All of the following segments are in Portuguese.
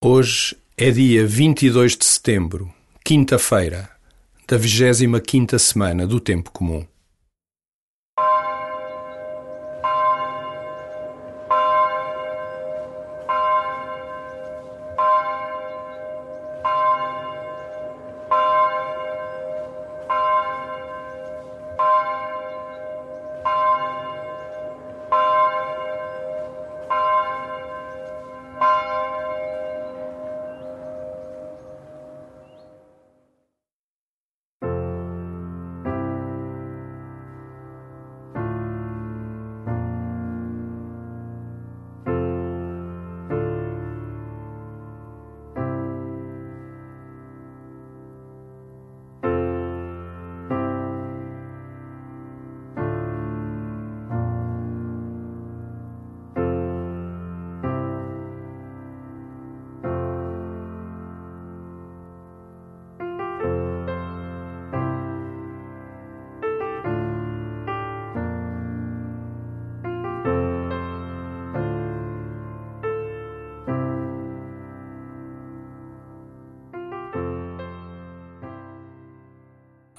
Hoje é dia 22 de setembro, quinta-feira, da 25ª semana do Tempo Comum.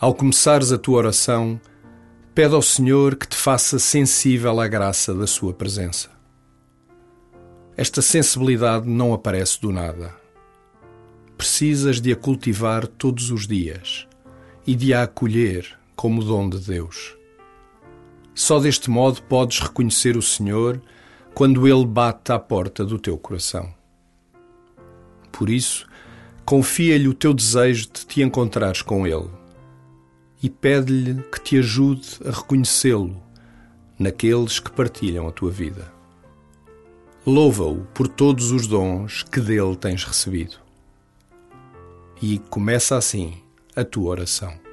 Ao começares a tua oração, pede ao Senhor que te faça sensível à graça da Sua presença. Esta sensibilidade não aparece do nada. Precisas de a cultivar todos os dias e de a acolher como dom de Deus. Só deste modo podes reconhecer o Senhor quando Ele bate à porta do teu coração. Por isso, confia-lhe o teu desejo de te encontrares com Ele e pede-lhe que te ajude a reconhecê-lo naqueles que partilham a tua vida. Louva-o por todos os dons que dele tens recebido. E começa assim a tua oração.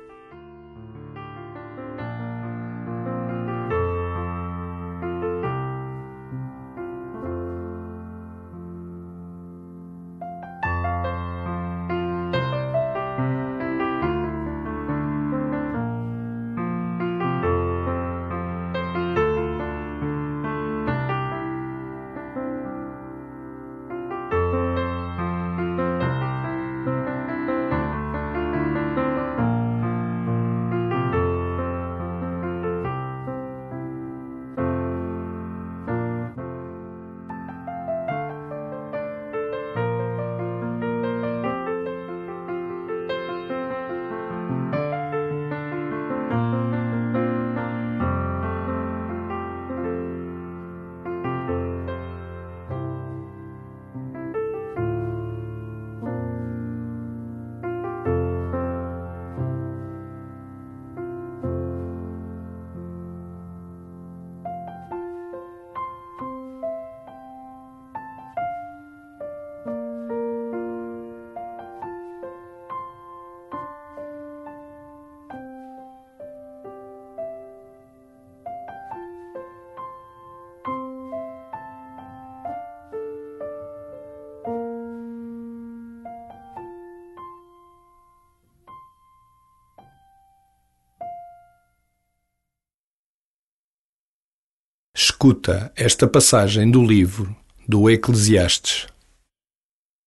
Escuta esta passagem do livro do Eclesiastes.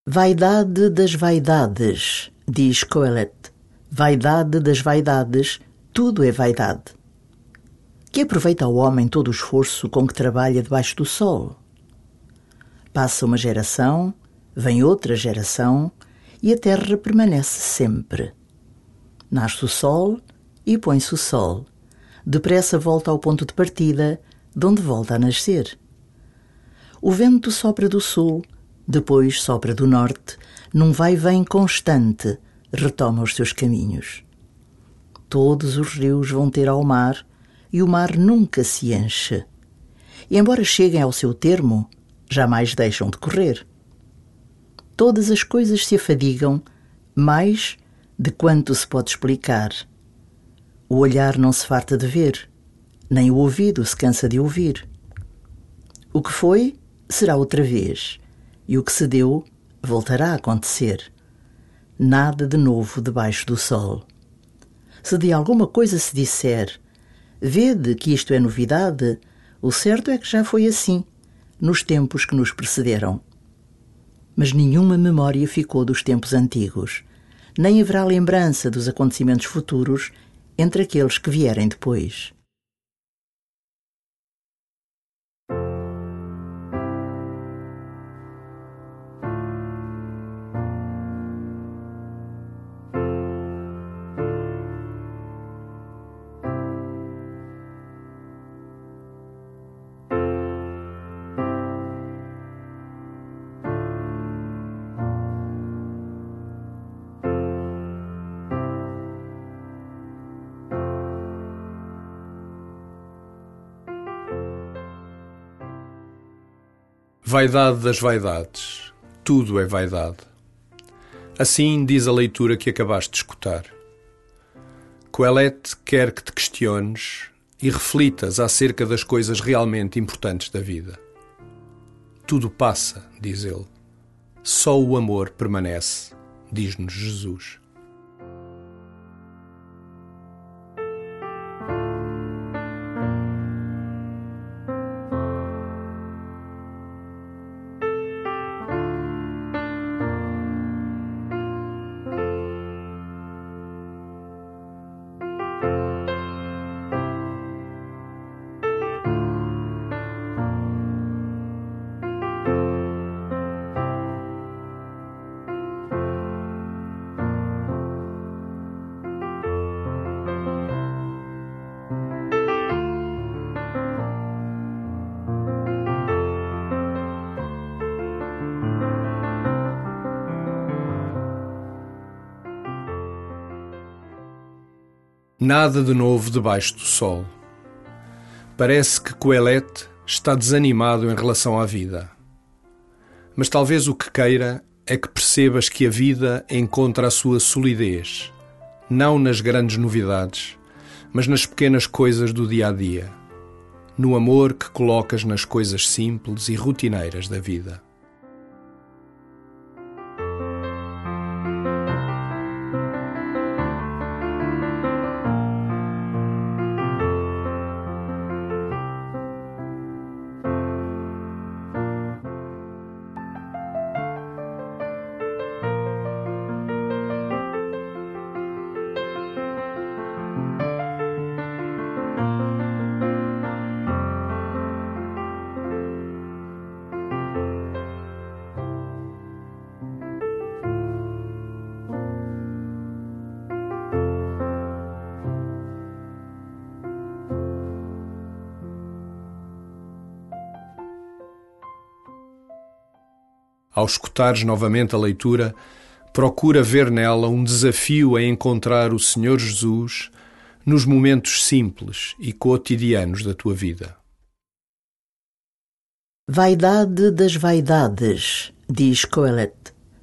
Vaidade das vaidades, diz Coelet. Vaidade das vaidades, tudo é vaidade. Que aproveita ao homem todo o esforço com que trabalha debaixo do sol? Passa uma geração, vem outra geração e a terra permanece sempre. Nasce o sol e põe-se o sol. Depressa volta ao ponto de partida de onde volta a nascer. O vento sopra do sul, depois sopra do norte, num vai-vem constante, retoma os seus caminhos. Todos os rios vão ter ao mar e o mar nunca se enche. E embora cheguem ao seu termo, jamais deixam de correr. Todas as coisas se afadigam mais de quanto se pode explicar. O olhar não se farta de ver, nem o ouvido se cansa de ouvir. O que foi, será outra vez, e o que se deu, voltará a acontecer. Nada de novo debaixo do sol. Se de alguma coisa se disser, vede que isto é novidade, o certo é que já foi assim, nos tempos que nos precederam. Mas nenhuma memória ficou dos tempos antigos, nem haverá lembrança dos acontecimentos futuros entre aqueles que vierem depois. Vaidade das vaidades. Tudo é vaidade. Assim diz a leitura que acabaste de escutar. Coelete quer que te questiones e reflitas acerca das coisas realmente importantes da vida. Tudo passa, diz ele. Só o amor permanece, diz-nos Jesus. Nada de novo debaixo do sol. Parece que Coelete está desanimado em relação à vida. Mas talvez o que queira é que percebas que a vida encontra a sua solidez, não nas grandes novidades, mas nas pequenas coisas do dia a dia, no amor que colocas nas coisas simples e rotineiras da vida. Ao escutares novamente a leitura, procura ver nela um desafio a encontrar o Senhor Jesus nos momentos simples e cotidianos da tua vida. Vaidade das vaidades, diz Coelet.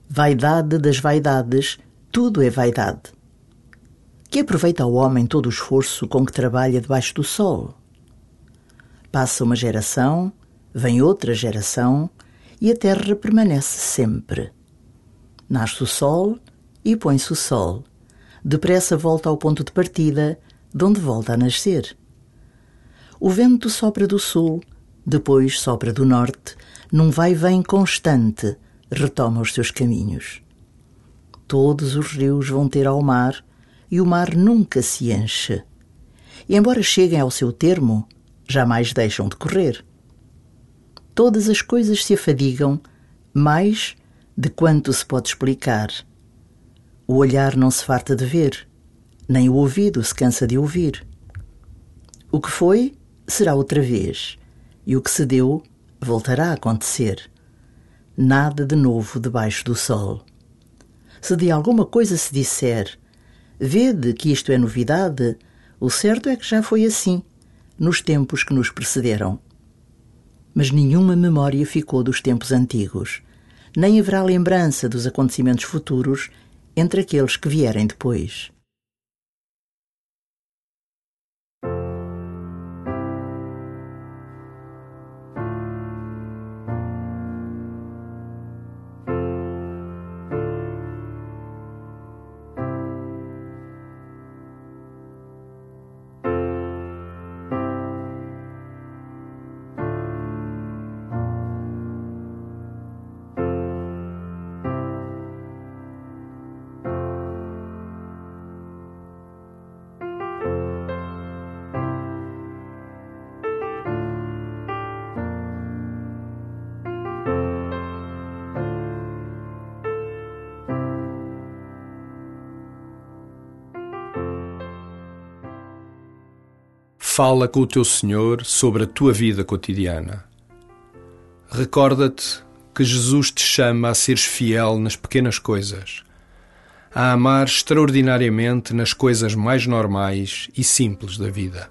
Vaidade das vaidades, tudo é vaidade. Que aproveita ao homem todo o esforço com que trabalha debaixo do sol? Passa uma geração, vem outra geração, e a terra permanece sempre. Nasce o sol e põe-se o sol. Depressa volta ao ponto de partida, de onde volta a nascer. O vento sopra do sul, depois sopra do norte, num vai-vem constante, retoma os seus caminhos. Todos os rios vão ter ao mar e o mar nunca se enche. E embora cheguem ao seu termo, jamais deixam de correr todas as coisas se afadigam mais de quanto se pode explicar. O olhar não se farta de ver, nem o ouvido se cansa de ouvir. O que foi, será outra vez, e o que se deu, voltará a acontecer. Nada de novo debaixo do sol. Se de alguma coisa se disser, vede que isto é novidade, o certo é que já foi assim, nos tempos que nos precederam mas nenhuma memória ficou dos tempos antigos, nem haverá lembrança dos acontecimentos futuros entre aqueles que vierem depois. Fala com o teu Senhor sobre a tua vida cotidiana. Recorda-te que Jesus te chama a seres fiel nas pequenas coisas, a amar extraordinariamente nas coisas mais normais e simples da vida.